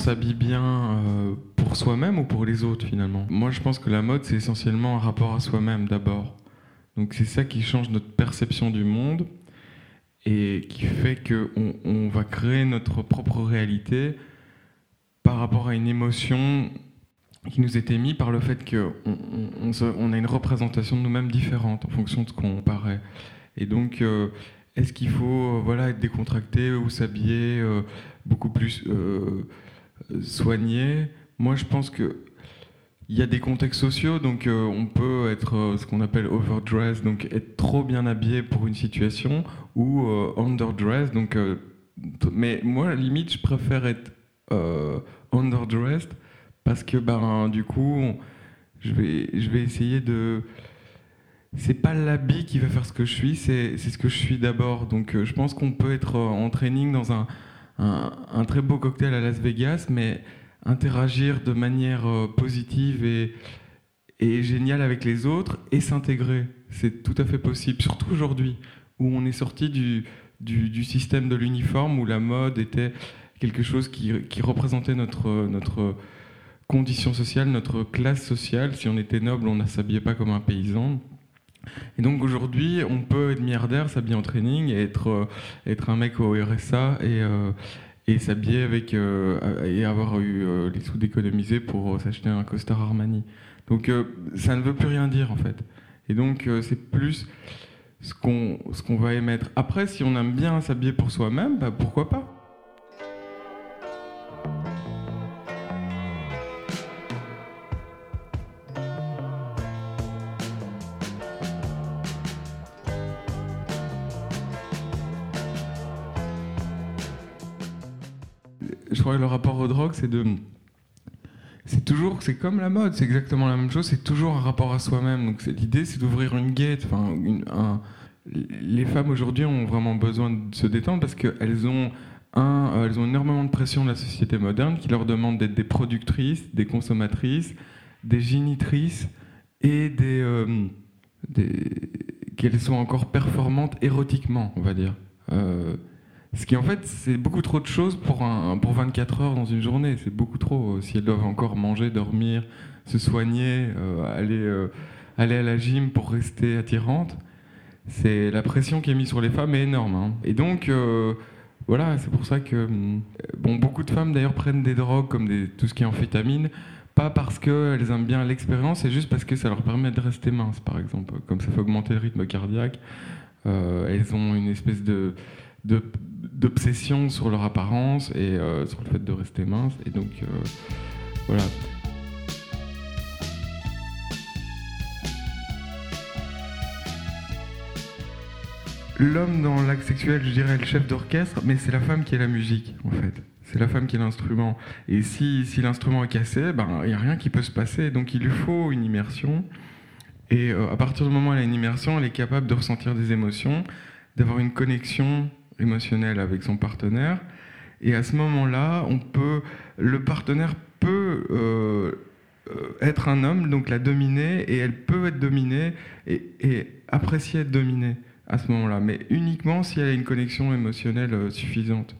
s'habille bien euh, pour soi-même ou pour les autres finalement? Moi je pense que la mode c'est essentiellement un rapport à soi-même d'abord. Donc c'est ça qui change notre perception du monde et qui fait qu'on on va créer notre propre réalité par rapport à une émotion qui nous est émise par le fait qu'on on, a une représentation de nous-mêmes différente en fonction de ce qu'on paraît. Et donc, euh, est-ce qu'il faut euh, voilà, être décontracté ou s'habiller beaucoup plus soigné Moi, je pense que il y a des contextes sociaux, donc on peut être ce qu'on appelle overdressed, donc être trop bien habillé pour une situation, ou underdressed. Donc, mais moi, à la limite, je préfère être underdressed parce que ben, du coup, je vais, je vais essayer de. C'est pas l'habit qui va faire ce que je suis, c'est ce que je suis d'abord. Donc euh, je pense qu'on peut être en training dans un, un, très beau cocktail à Las Vegas, mais interagir de manière euh, positive et, géniale avec les autres et s'intégrer. C'est tout à fait possible, surtout aujourd'hui, où on est sorti du, système de l'uniforme, où la mode était quelque chose qui, représentait notre condition sociale, notre classe sociale. Si on était noble, on ne s'habillait pas comme un paysan. Et donc aujourd'hui, on peut être milliardaire, s'habiller en training et être, euh, être un mec au RSA et, euh, et s'habiller avec euh, et avoir eu les sous d'économiser pour s'acheter un costard Armani. Donc ça ne veut plus rien dire en fait. Et donc c'est plus ce qu'on ce qu'on va émettre. Après, si on aime bien s'habiller pour soi-même, bah, pourquoi pas? Je le rapport aux drogues, c'est de. C'est toujours, c'est comme la mode, c'est exactement la même chose, c'est toujours un rapport à soi-même. Donc l'idée, c'est d'ouvrir une gate. Enfin, les femmes aujourd'hui ont vraiment besoin de se détendre parce qu'elles ont euh, ont énormément de pression de la société moderne qui leur demande d'être des productrices, des consommatrices, des génitrices et des, euh, qu'elles sont encore performantes érotiquement, on va dire. Euh, ce qui en fait, c'est beaucoup trop de choses pour, un, pour 24 heures dans une journée. C'est beaucoup trop. Si elles doivent encore manger, dormir, se soigner, euh, aller, euh, aller à la gym pour rester attirante, c'est la pression qui est mise sur les femmes est énorme. Hein. Et donc, euh, voilà, c'est pour ça que bon, beaucoup de femmes d'ailleurs prennent des drogues comme tout ce qui est amphétamine, pas parce qu'elles aiment bien l'expérience, c'est juste parce que ça leur permet de rester minces, par exemple. Comme ça fait augmenter le rythme cardiaque, elles ont une espèce de d'obsession sur leur apparence et euh, sur le fait de rester mince. Et donc, euh, voilà. L'homme dans l'acte sexuel, je dirais le chef d'orchestre, mais c'est la femme qui est la musique, en fait. C'est la femme qui est l'instrument. Et si, si l'instrument est cassé, ben, il n'y a rien qui peut se passer. Donc il lui faut une immersion. Et euh, à partir du moment où elle a une immersion, elle est capable de ressentir des émotions, d'avoir une connexion émotionnel avec son partenaire. Et à ce moment-là, on peut, le partenaire peut euh, euh, être un homme, donc la dominer, et elle peut être dominée et, apprécier être dominée à ce moment-là, mais uniquement si elle a une connexion émotionnelle euh, suffisante.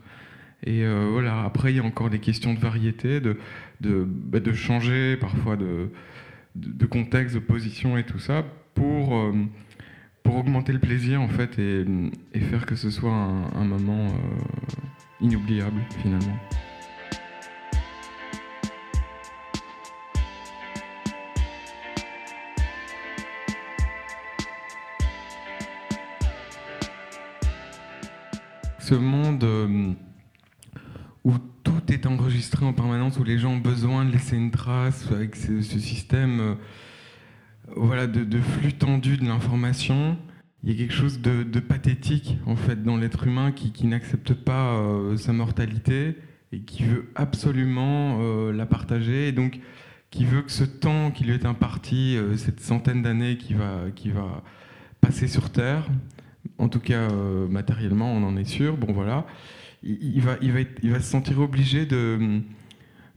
Et voilà, après, il y a encore des questions de variété, de, de, bah, changer parfois de, de, contexte, de position et tout ça pour pour augmenter le plaisir en fait et, faire que ce soit un, moment euh, inoubliable finalement. Ce monde euh, où tout est enregistré en permanence, où les gens ont besoin de laisser une trace avec ce, système. Euh, voilà, de, flux tendu de l'information. Il y a quelque chose de, pathétique en fait dans l'être humain qui, n'accepte pas euh, sa mortalité et qui veut absolument euh, la partager et donc qui veut que ce temps qui lui est imparti, euh, cette centaine d'années qui va, qui va passer sur Terre, en tout cas matériellement, on en est sûr. Bon voilà, il, va, il, va, il va se sentir obligé de,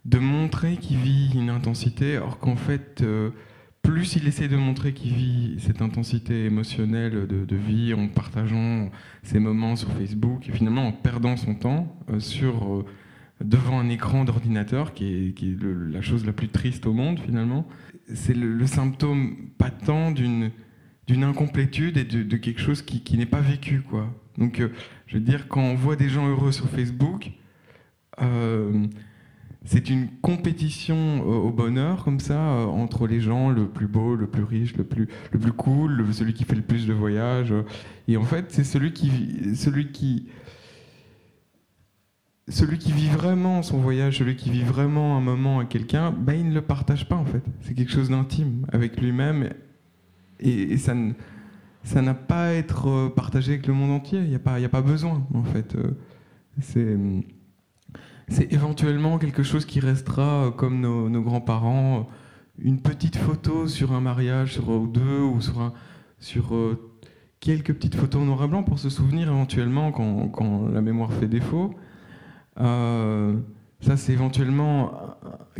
de montrer qu'il vit une intensité, or qu'en fait plus il essaie de montrer qu'il vit cette intensité émotionnelle de, vie en partageant ses moments sur Facebook et finalement en perdant son temps euh, sur euh, devant un écran d'ordinateur, qui est, la chose la plus triste au monde finalement. C'est le, symptôme patent d'une d'une incomplétude et de, quelque chose qui, n'est pas vécu. Quoi. Donc, euh, je veux dire, quand on voit des gens heureux sur Facebook, c'est une compétition euh, au bonheur comme ça entre les gens, le plus beau, le plus riche, le plus, le plus cool, celui qui fait le plus de voyages. et en fait, c'est celui qui, celui qui celui qui vit vraiment son voyage, celui qui vit vraiment un moment à quelqu'un, ben, il ne le partage pas en fait. C'est quelque chose d'intime avec lui-même et, ça, ça n'a pas à être euh, partagé avec le monde entier. Il n'y a, pas, a pas besoin en fait. Euh, c'est, c'est éventuellement quelque chose qui restera euh, comme nos, grands-parents, une petite photo sur un mariage sur, ou deux ou sur, quelques petites photos noir et blanc pour se souvenir éventuellement quand, la mémoire fait défaut. Euh, ça, c'est éventuellement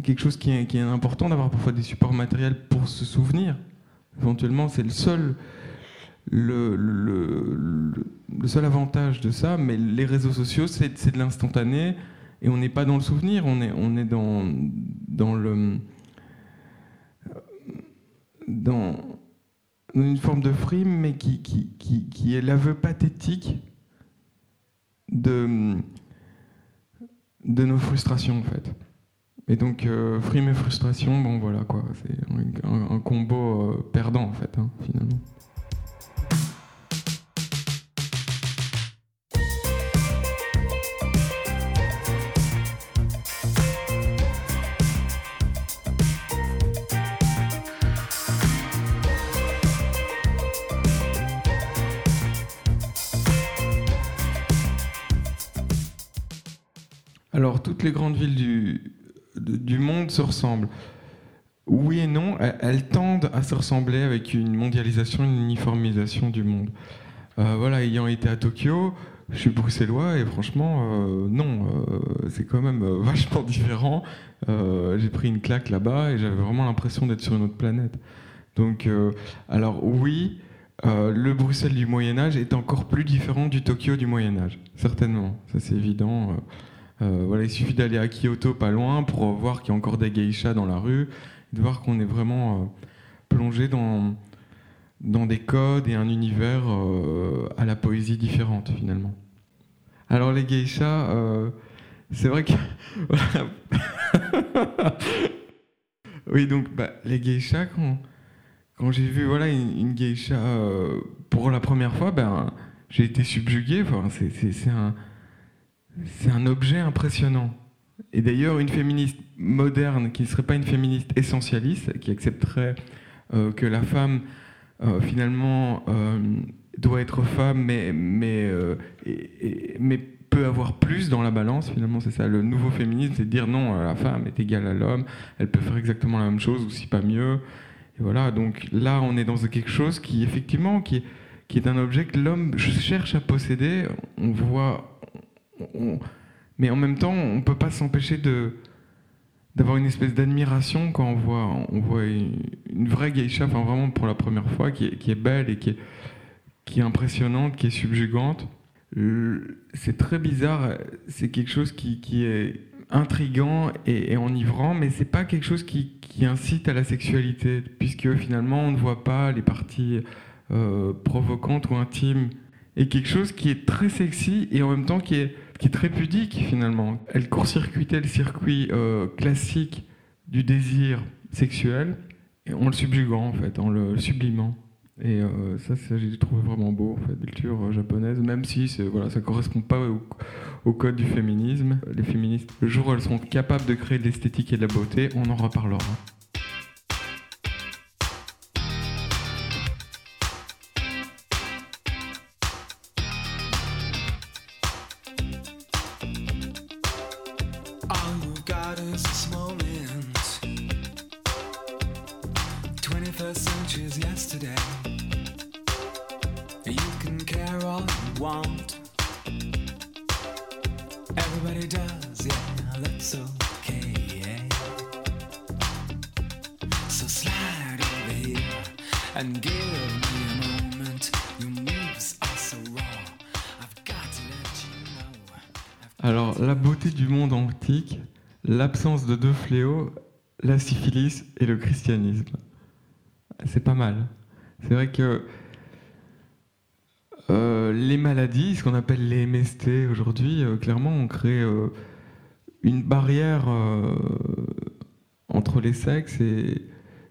quelque chose qui est, important d'avoir parfois des supports matériels pour se souvenir. Éventuellement, c'est le, seul avantage de ça. Mais les réseaux sociaux, c'est de l'instantané et on n'est pas dans le souvenir, on est, on est dans, dans le. Dans une forme de frime, mais qui, qui, qui, qui est l'aveu pathétique de de nos frustrations en fait. Et donc, euh, frime et frustration, bon voilà quoi, c'est un, combo euh, perdant en fait, hein, finalement. Les grandes villes du, du monde se ressemblent. Oui et non, elles, tendent à se ressembler avec une mondialisation, une uniformisation du monde. Euh, voilà, ayant été à Tokyo, je suis bruxellois et franchement, euh, non, euh, c'est quand même vachement différent. J'ai pris une claque là-bas et j'avais vraiment l'impression d'être sur une autre planète. Donc, alors oui, le Bruxelles du Moyen Âge est encore plus différent du Tokyo du Moyen Âge, certainement, ça c'est évident. Euh, voilà, il suffit d'aller à Kyoto, pas loin, pour voir qu'il y a encore des geishas dans la rue, de voir qu'on est vraiment euh, plongé dans, dans des codes et un univers euh, à la poésie différente, finalement. Alors, les geishas, c'est vrai que. oui, donc, bah, les geishas, quand, quand j'ai vu voilà, une, geisha pour la première fois, ben, j'ai été subjugué. Enfin, c'est un c'est un objet impressionnant. Et d'ailleurs, une féministe moderne qui ne serait pas une féministe essentialiste, qui accepterait euh, que la femme, euh, finalement, euh, doit être femme, mais, mais, mais peut avoir plus dans la balance, finalement, c'est ça. Le nouveau féminisme, c'est de dire non, la femme est égale à l'homme, elle peut faire exactement la même chose, ou si pas mieux. Et voilà, donc là, on est dans quelque chose qui, effectivement, qui qui est un objet que l'homme cherche à posséder. On voit mais en même temps, on ne peut pas s'empêcher de d'avoir une espèce d'admiration quand on voit, on voit une, vraie geisha, enfin vraiment pour la première fois, qui est, belle et qui est, qui est impressionnante, qui est subjugante. C'est très bizarre, c'est quelque chose qui, qui est intrigant et, enivrant, mais c'est pas quelque chose qui, qui, incite à la sexualité, puisque finalement on ne voit pas les parties euh, provocantes ou intimes. Et quelque chose qui est très sexy et en même temps qui est qui est très pudique finalement. Elle court-circuitait le circuit euh, classique du désir sexuel en le subjuguant en fait, en le sublimant. Et euh, ça, j'ai trouvé vraiment beau, en fait, culture euh, japonaise, même si voilà, ça ne correspond pas au, code du féminisme. Les féministes, le jour où elles sont capables de créer de l'esthétique et de la beauté, on en reparlera. De deux fléaux, la syphilis et le christianisme. C'est pas mal. C'est vrai que euh, les maladies, ce qu'on appelle les MST aujourd'hui, euh, clairement, ont créé euh, une barrière entre les sexes et,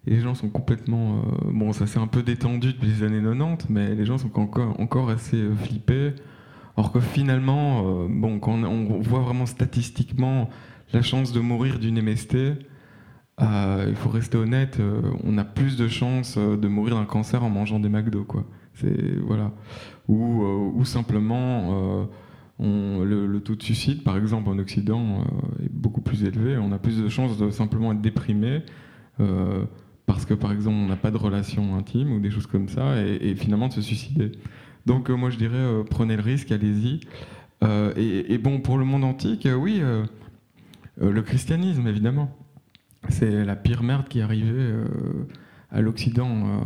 les gens sont complètement. bon, ça s'est un peu détendu depuis les années 90, mais les gens sont encore, encore assez flippés. Or que finalement, bon, quand on, voit vraiment statistiquement la chance de mourir d'une MST, il faut rester honnête, on a plus de chances de mourir d'un cancer en mangeant des McDo, quoi. C'est voilà ou, ou simplement le, taux de suicide, par exemple, en Occident, est beaucoup plus élevé. On a plus de chances de simplement être déprimé parce que, par exemple, on n'a pas de relation intime ou des choses comme ça, et, finalement de se suicider. Donc, moi, je dirais, prenez le risque, allez-y. Et, bon, pour le monde antique, oui, le christianisme, évidemment. C'est la pire merde qui est arrivée à l'Occident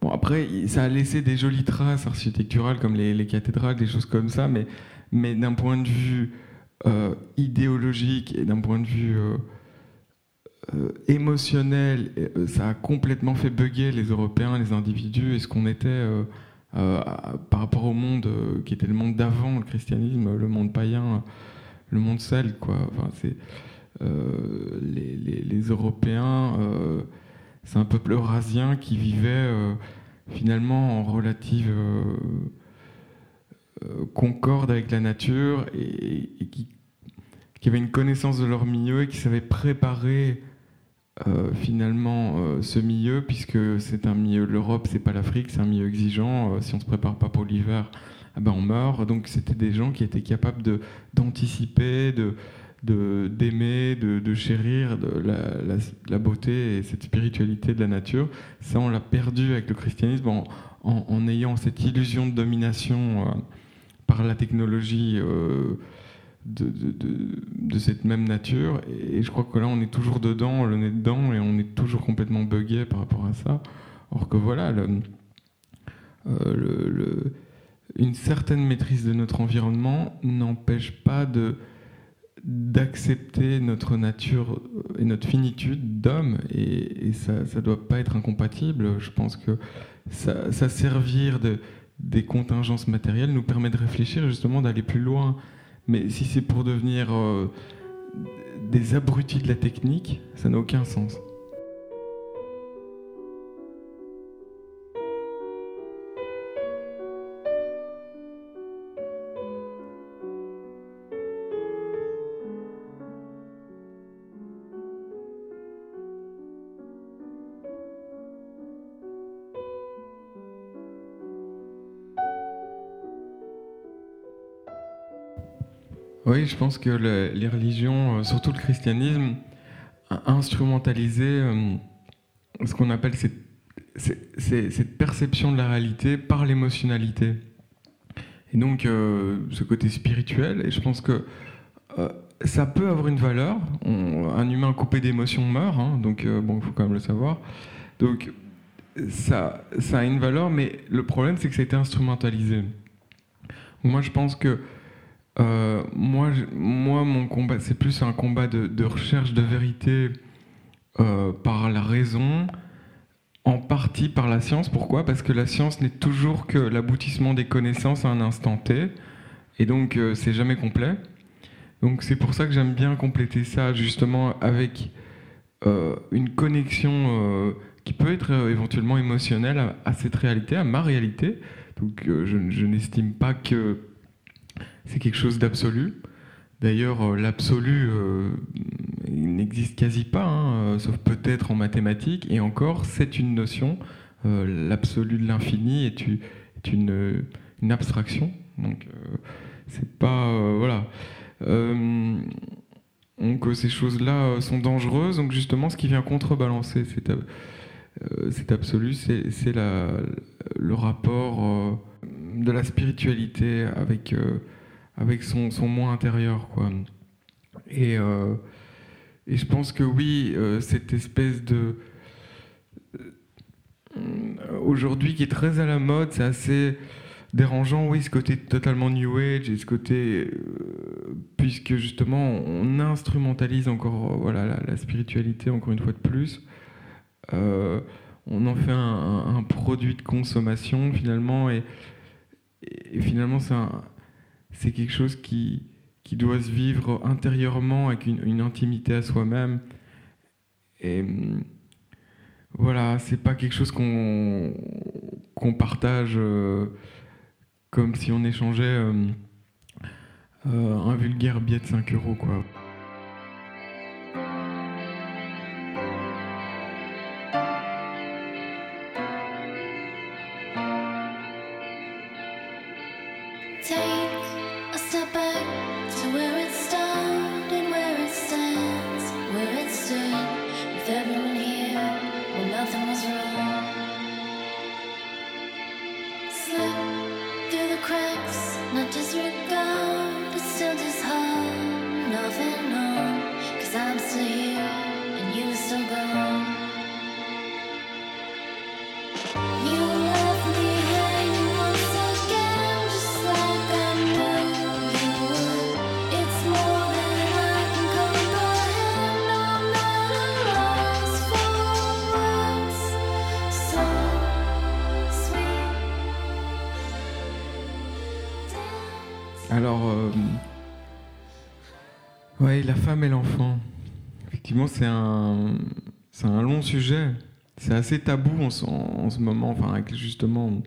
Bon, après, ça a laissé des jolies traces architecturales comme les, cathédrales, des choses comme ça, mais, d'un point de vue euh, idéologique et d'un point de vue euh, euh, émotionnel, ça a complètement fait bugger les Européens, les individus et ce qu'on était par rapport au monde qui était le monde d'avant, le christianisme, le monde païen, le monde sel, quoi. Enfin, c'est les, les, Européens c'est un peuple eurasien qui vivait euh, finalement en relative euh, euh, concorde avec la nature et, qui, avait une connaissance de leur milieu et qui savait préparer finalement ce milieu puisque c'est un milieu l'Europe c'est pas l'Afrique c'est un milieu exigeant si on se prépare pas pour l'hiver ah ben on meurt donc c'était des gens qui étaient capables de d'anticiper de d'aimer, de, chérir de la, beauté et cette spiritualité de la nature. Ça, on l'a perdu avec le christianisme en, ayant cette illusion de domination euh, par la technologie euh, de, cette même nature. Et, je crois que là, on est toujours dedans, le nez dedans, et on est toujours complètement buggé par rapport à ça. Or que voilà, euh, une certaine maîtrise de notre environnement n'empêche pas d'accepter notre nature et notre finitude d'homme, et, ça ne doit pas être incompatible. Je pense que ça, servir de, des contingences matérielles nous permet de réfléchir justement d'aller plus loin. Mais si c'est pour devenir euh, des abrutis de la technique, ça n'a aucun sens. Oui, je pense que les religions, euh, surtout le christianisme, a instrumentalisé euh, ce qu'on appelle cette, perception de la réalité par l'émotionnalité. Et donc, euh, ce côté spirituel, et je pense que ça peut avoir une valeur. un humain coupé d'émotions meurt, hein, donc bon, il faut quand même le savoir. Donc, ça, ça a une valeur, mais le problème, c'est que ça a été instrumentalisé. Moi, je pense que euh, moi, moi, mon combat, c'est plus un combat de, recherche de vérité euh, par la raison, en partie par la science. Pourquoi? Parce que la science n'est toujours que l'aboutissement des connaissances à un instant T, et donc euh, c'est jamais complet. Donc c'est pour ça que j'aime bien compléter ça justement avec une connexion qui peut être éventuellement émotionnelle à, cette réalité, à ma réalité. Donc je, je n'estime pas que c'est quelque chose d'absolu. D'ailleurs, euh, l'absolu euh, n'existe quasi pas, hein, euh, sauf peut-être en mathématiques, et encore, c'est une notion. l'absolu de l'infini est, une, abstraction. Donc, c'est pas. voilà. donc, ces choses-là sont dangereuses. Donc, justement, ce qui vient contrebalancer cet, absolu, c'est le rapport de la spiritualité avec avec son, son moi intérieur. Quoi. Et, euh, et je pense que oui, euh, cette espèce de... Euh, aujourd'hui, qui est très à la mode, c'est assez dérangeant, oui, ce côté totalement New Age et ce côté puisque justement on instrumentalise encore voilà, la, spiritualité, encore une fois de plus. on en fait un, produit de consommation finalement, et, finalement c'est quelque chose qui, doit se vivre intérieurement avec une, intimité à soi-même. Et voilà, c'est pas quelque chose qu'on qu'on partage euh, comme si on échangeait euh, euh, un vulgaire billet de 5 euros, quoi. Assez tabou en, ce moment, enfin, avec justement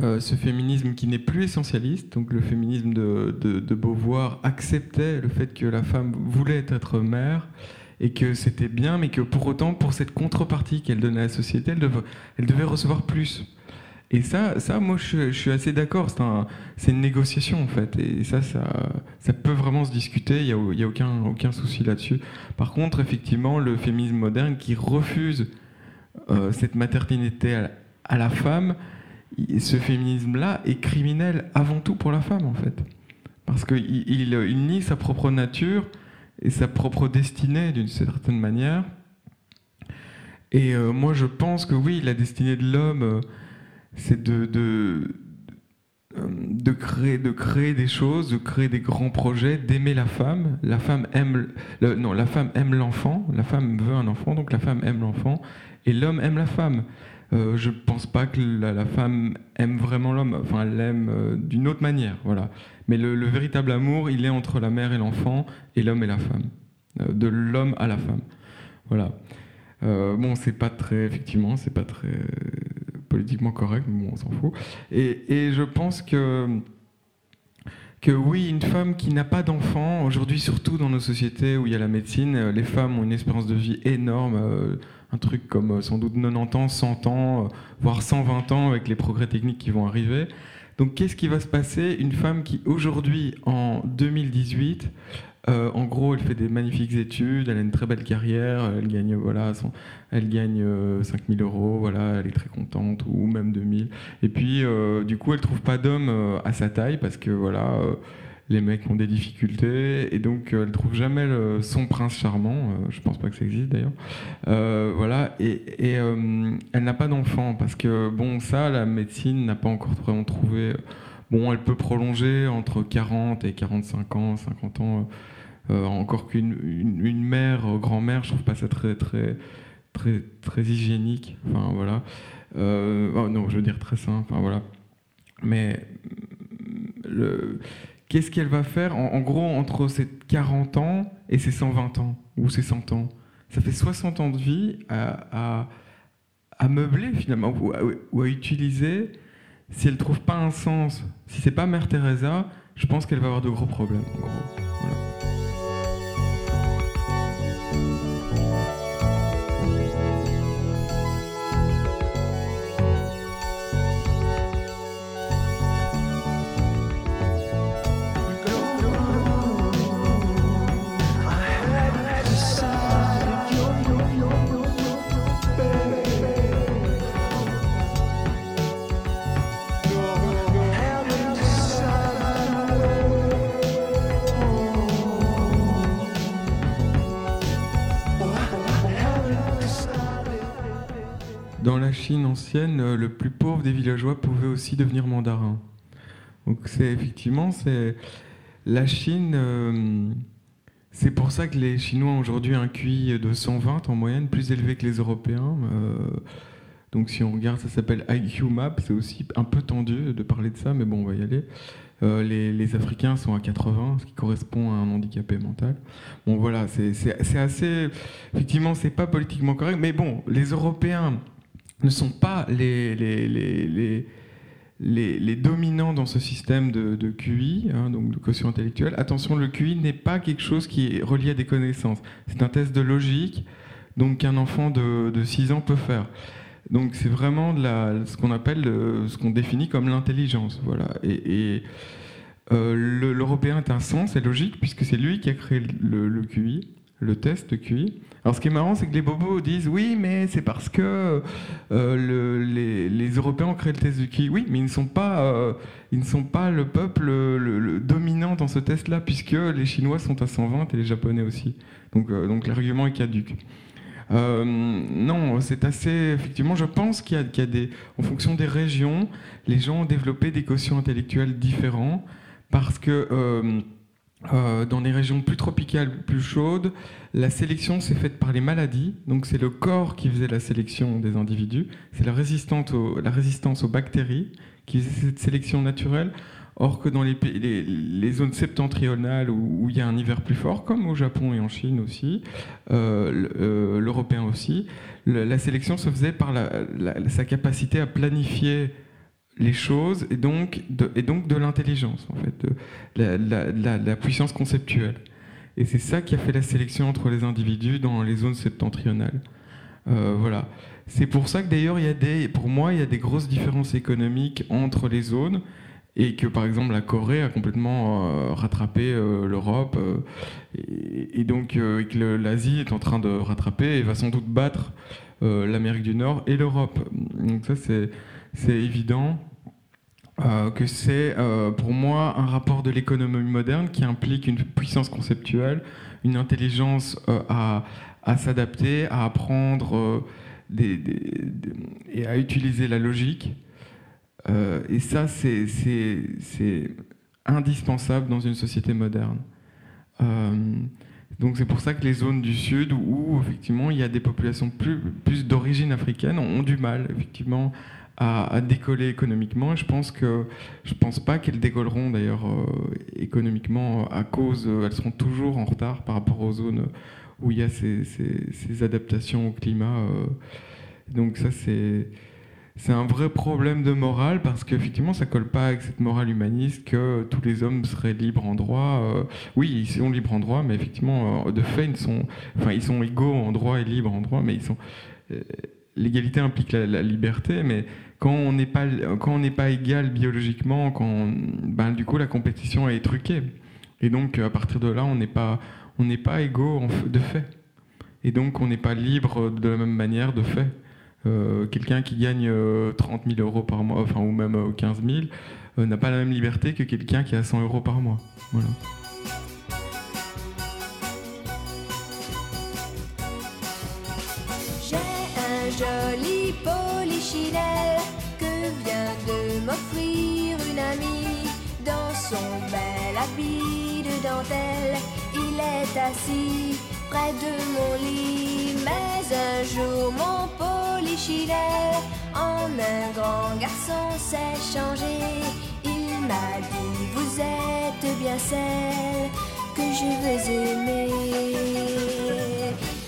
euh, ce féminisme qui n'est plus essentialiste. Donc, le féminisme de, de, Beauvoir acceptait le fait que la femme voulait être mère et que c'était bien, mais que pour autant, pour cette contrepartie qu'elle donnait à la société, elle devait, recevoir plus. Et ça, ça moi, je, suis assez d'accord. C'est une négociation, en fait. Et ça, ça, ça peut vraiment se discuter. Il n'y a, a aucun, aucun souci là-dessus. Par contre, effectivement, le féminisme moderne qui refuse euh, cette maternité à, la femme, ce féminisme-là est criminel avant tout pour la femme, en fait. Parce qu'il il, nie sa propre nature et sa propre destinée, d'une certaine manière. Et euh, moi, je pense que oui, la destinée de l'homme... Euh, c'est de, créer, de créer des choses, de créer des grands projets, d'aimer la femme. La femme aime, la femme aime l'enfant. La femme veut un enfant, donc la femme aime l'enfant, et l'homme aime la femme. Euh, je pense pas que la, femme aime vraiment l'homme. Enfin, elle l'aime euh, d'une autre manière, voilà. Mais le, véritable amour, il est entre la mère et l'enfant, et l'homme et la femme, euh, de l'homme à la femme, voilà. bon, c'est pas très, effectivement, c'est pas très politiquement correct, mais bon, on s'en fout. Et, je pense que, que oui, une femme qui n'a pas d'enfant, aujourd'hui surtout dans nos sociétés où il y a la médecine, euh, les femmes ont une espérance de vie énorme, euh, un truc comme euh, sans doute 90 ans, 100 ans, voire 120 ans avec les progrès techniques qui vont arriver. Donc qu'est-ce qui va se passer? Une femme qui aujourd'hui, en 2018, euh, en gros, elle fait des magnifiques études, elle a une très belle carrière, elle gagne, voilà, elle gagne 5000 euh, euros, voilà, elle est très contente, ou même 2000. Et puis, euh, du coup, elle trouve pas d'homme à sa taille parce que, voilà, les mecs ont des difficultés, et donc elle trouve jamais son prince charmant, je pense pas que ça existe d'ailleurs. voilà, et, elle n'a pas d'enfant parce que, bon, ça, la médecine n'a pas encore vraiment trouvé. Bon, elle peut prolonger entre 40 et 45 ans, 50 ans euh, encore qu'une une, mère, euh, grand-mère, je trouve pas ça très très très hygiénique. Enfin voilà. Euh, oh, non, je veux dire très sain. Mais qu'est-ce qu'elle va faire en, gros entre ses 40 ans et ses 120 ans ou ses 100 ans? Ça fait 60 ans de vie à, meubler finalement ou à, utiliser. Si elle trouve pas un sens, si c'est pas Mère Teresa, je pense qu'elle va avoir de gros problèmes. Euh, le plus pauvre des villageois pouvait aussi devenir mandarin. Donc c'est effectivement, c'est la Chine, c'est pour ça que les Chinois ont aujourd'hui un QI de 120 en moyenne, plus élevé que les Européens. donc si on regarde, ça s'appelle IQ Map, c'est aussi un peu tendu de parler de ça, mais bon, on va y aller. Euh, les, Africains sont à 80, ce qui correspond à un handicapé mental. Bon, voilà, c'est assez. Effectivement, c'est pas politiquement correct, mais bon, les Européens ne sont pas les, dominants dans ce système de, QI, hein, donc de quotient intellectuel. Attention, le QI n'est pas quelque chose qui est relié à des connaissances. C'est un test de logique, qu'un enfant de, de 6 ans peut faire. Donc c'est vraiment ce qu'on appelle, euh, ce qu'on définit comme l'intelligence. Voilà. Et, euh, l'Européen est un sens, c'est logique, puisque c'est lui qui a créé le, QI, le test QI. Alors ce qui est marrant, c'est que les bobos disent oui, mais c'est parce que euh, les, Européens ont créé le test du QI. Oui, mais ils ne sont pas, ils ne sont pas le peuple le, dominant dans ce test-là, puisque les Chinois sont à 120 et les Japonais aussi. Donc, donc l'argument est caduque. Euh, non, c'est assez. Effectivement, je pense qu'il y, a des. En fonction des régions, les gens ont développé des quotients intellectuels différents parce que. Euh, dans les régions plus tropicales, plus chaudes, la sélection s'est faite par les maladies. Donc c'est le corps qui faisait la sélection des individus. C'est la, la résistance aux bactéries qui faisait cette sélection naturelle. Or que dans les, les, zones septentrionales où, il y a un hiver plus fort, comme au Japon et en Chine aussi, euh, euh, l'européen aussi, la sélection se faisait par sa capacité à planifier les choses et donc de, et donc de l'intelligence, en fait, de la, puissance conceptuelle. Et c'est ça qui a fait la sélection entre les individus dans les zones septentrionales. Euh, voilà. C'est pour ça que d'ailleurs, il y a des, pour moi, il y a des grosses différences économiques entre les zones et que par exemple la Corée a complètement euh, rattrapé euh, l'Europe et, donc que l'Asie est en train de rattraper et va sans doute battre l'Amérique du Nord et l'Europe. Donc ça c'est évident que c'est pour moi un rapport de l'économie moderne qui implique une puissance conceptuelle, une intelligence à, à s'adapter, à apprendre et à utiliser la logique euh, et ça, c'est indispensable dans une société moderne. Euh, donc c'est pour ça que les zones du sud où, effectivement il y a des populations plus, plus d'origine africaine ont, du mal effectivement à, décoller économiquement. je pense que je pense pas qu'elles décolleront d'ailleurs euh, économiquement à cause elles seront toujours en retard par rapport aux zones où il y a ces, ces, adaptations au climat. donc ça c'est c'est un vrai problème de morale parce qu'effectivement ça colle pas avec cette morale humaniste que tous les hommes seraient libres en droit. Euh, oui, ils sont libres en droit, mais effectivement, euh, de fait, ils sont, enfin, ils sont égaux en droit et libres en droit, mais ils sont. Euh, l'égalité implique la, liberté, mais quand on n'est pas, pas égal biologiquement, quand ben, du coup la compétition est truquée. Et donc à partir de là, on n'est pas, pas égaux de fait. Et donc on n'est pas libre de la même manière de fait. Euh, quelqu'un qui gagne 30 euh, 000 euros par mois, enfin, ou même 15 euh, 000, n'a pas la même liberté que quelqu'un qui a 100 euros par mois. De dentelle. Il est assis près de mon lit, mais un jour mon en un grand garçon s'est changé. Il m'a dit Vous êtes bien celle que je veux aimer.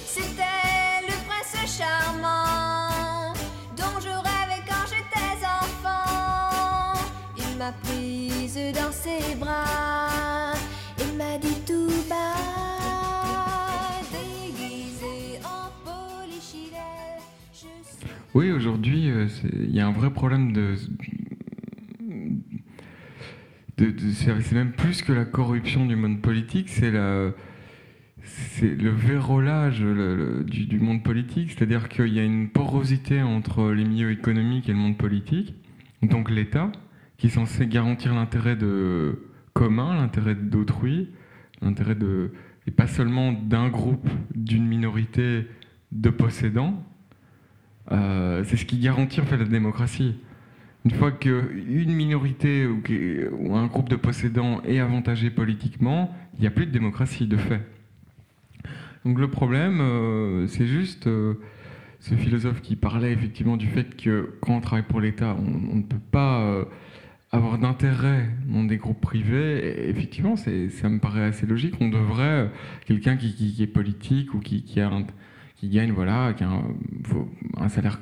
C'était le prince charmant dont je rêvais quand j'étais enfant. Il m'a prise dans ses bras et m'a dit tout bas. Oui, aujourd'hui, euh, il y a un vrai problème de. c'est même plus que la corruption du monde politique. C'est le vérolage du, monde politique, c'est-à-dire qu'il y a une porosité entre les milieux économiques et le monde politique, donc l'État, qui est censé garantir l'intérêt de commun, l'intérêt d'autrui, l'intérêt de et pas seulement d'un groupe, d'une minorité de possédants, euh, c'est ce qui garantit en fait la démocratie. Une fois qu'une minorité ou, un groupe de possédants est avantagé politiquement, il n'y a plus de démocratie de fait. Donc le problème, euh, c'est juste euh, ce philosophe qui parlait effectivement du fait que quand on travaille pour l'État, on, ne peut pas avoir d'intérêt dans des groupes privés. effectivement, ça me paraît assez logique. On devrait, quelqu'un qui, est politique ou qui, gagne voilà, qui a un salaire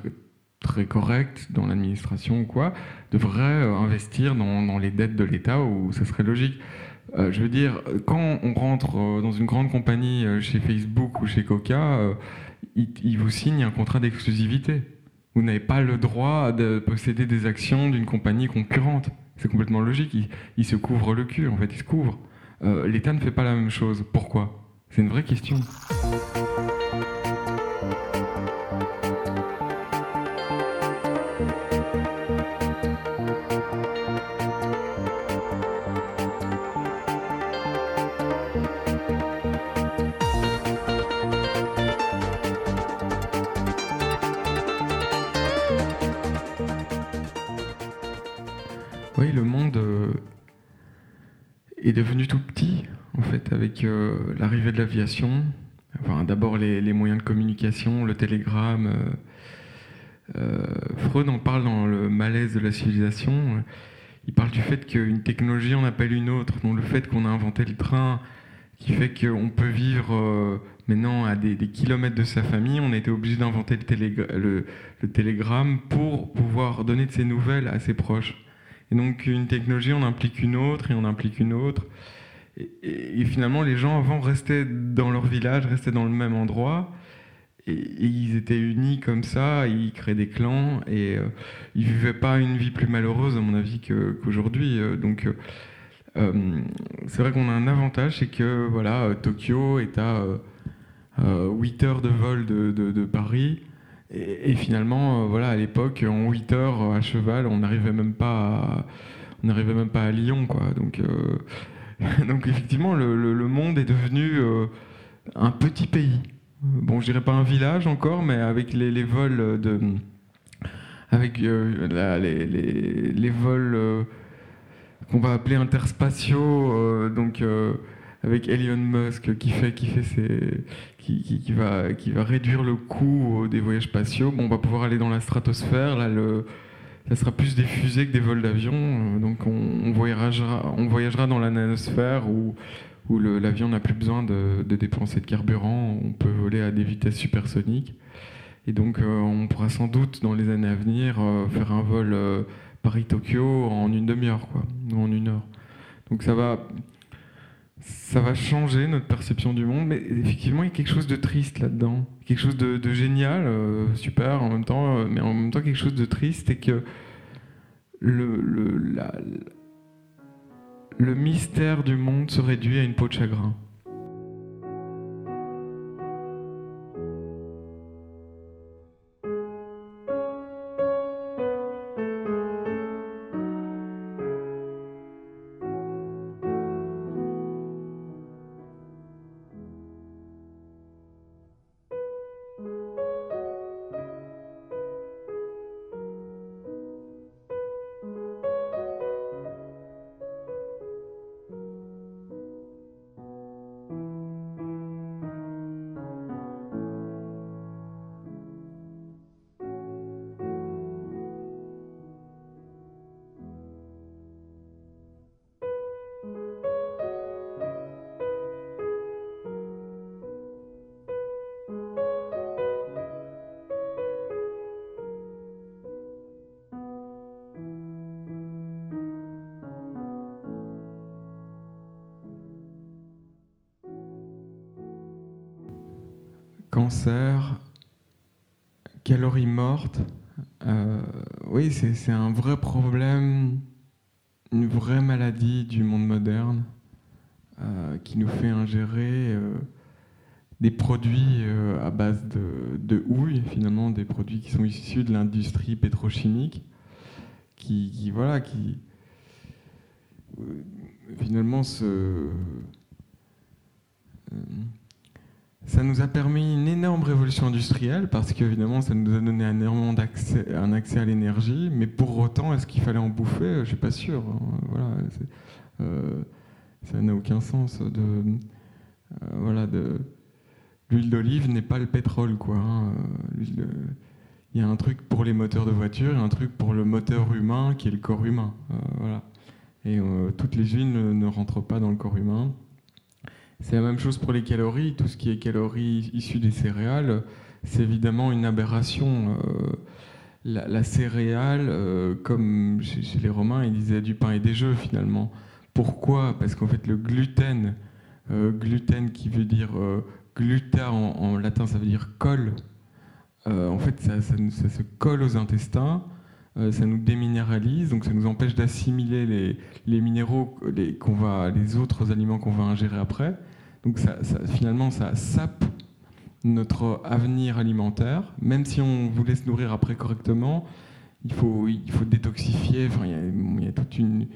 très correct dans l'administration ou quoi, devrait euh, investir dans, les dettes de l'État où ça serait logique. Euh, je veux dire, quand on rentre euh, dans une grande compagnie chez Facebook ou chez Coca, ils, vous signent un contrat d'exclusivité. Vous n'avez pas le droit de posséder des actions d'une compagnie concurrente. C'est complètement logique. Ils, se couvrent le cul, en fait, ils se couvrent. L'État ne fait pas la même chose. Pourquoi? C'est une vraie question. Devenu tout petit, en fait, avec euh, l'arrivée de l'aviation. D'abord les, moyens de communication, le télégramme. Euh, euh, Freud en parle dans le malaise de la civilisation. Il parle du fait qu'une technologie en appelle une autre, donc le fait qu'on a inventé le train, qui fait qu'on peut vivre maintenant à des, kilomètres de sa famille. On a été obligé d'inventer le, télégramme pour pouvoir donner de ses nouvelles à ses proches. Et donc une technologie, on implique une autre et on implique une autre. Et, finalement, les gens avant restaient dans leur village, restaient dans le même endroit. Et, ils étaient unis comme ça, ils créaient des clans et euh, ils vivaient pas une vie plus malheureuse, à mon avis, qu'aujourd'hui. Euh, donc, euh, c'est vrai qu'on a un avantage, c'est que voilà, Tokyo est à 8 heures de vol de Paris. Et, finalement, euh, voilà, à l'époque, en 8 heures à cheval, on n'arrivait même pas à, on n'arrivait même pas à Lyon, quoi. Donc, euh, donc effectivement, le, monde est devenu euh, un petit pays. Bon, je dirais pas un village encore, mais avec les, vols de, avec les, les, vols qu'on va appeler interspatiaux, donc avec Elon Musk qui fait, qui fait ses, qui, va, réduire le coût des voyages spatiaux. Bon, on va pouvoir aller dans la stratosphère. Là, ça sera plus des fusées que des vols d'avion. Euh, donc, on, voyagera, dans la nanosphère où, l'avion n'a plus besoin de, dépenser de carburant. On peut voler à des vitesses supersoniques. Et donc, euh, on pourra sans doute, dans les années à venir, euh, faire un vol Paris-Tokyo en une demi-heure, ou en une heure. Donc, ça va ça va changer notre perception du monde, mais effectivement, il y a quelque chose de triste là-dedans. Quelque chose de, génial, euh, super, en même temps, euh, mais en même temps quelque chose de triste, et que le, le, le mystère du monde se réduit à une peau de chagrin. L'industrie pétrochimique, qui, voilà, qui finalement se ça nous a permis une énorme révolution industrielle parce qu'évidemment, ça nous a donné un énormément d'accès, un accès à l'énergie. Mais pour autant, est-ce qu'il fallait en bouffer? Je suis pas sûr. Hein. Voilà, euh, ça n'a aucun sens. De, euh, voilà, de, l'huile d'olive n'est pas le pétrole, quoi. Hein. Il y a un truc pour les moteurs de voiture, et un truc pour le moteur humain qui est le corps humain. Euh, voilà. Et toutes les huiles ne rentrent pas dans le corps humain. C'est la même chose pour les calories. Tout ce qui est calories issues des céréales, c'est évidemment une aberration. Euh, la, céréale, euh, comme chez, les Romains, ils disaient du pain et des jeux finalement. Pourquoi? Parce qu'en fait, le gluten, euh, gluten qui veut dire gluta en, latin, ça veut dire colle. En fait, ça, se colle aux intestins ça nous déminéralise, donc ça nous empêche d'assimiler les, les, minéraux, les, va, les autres aliments qu'on va ingérer après. Donc ça, finalement, ça sape notre avenir alimentaire. Même si on voulait se nourrir après correctement, il faut, il faut détoxifier. Enfin, il, y a, toute une,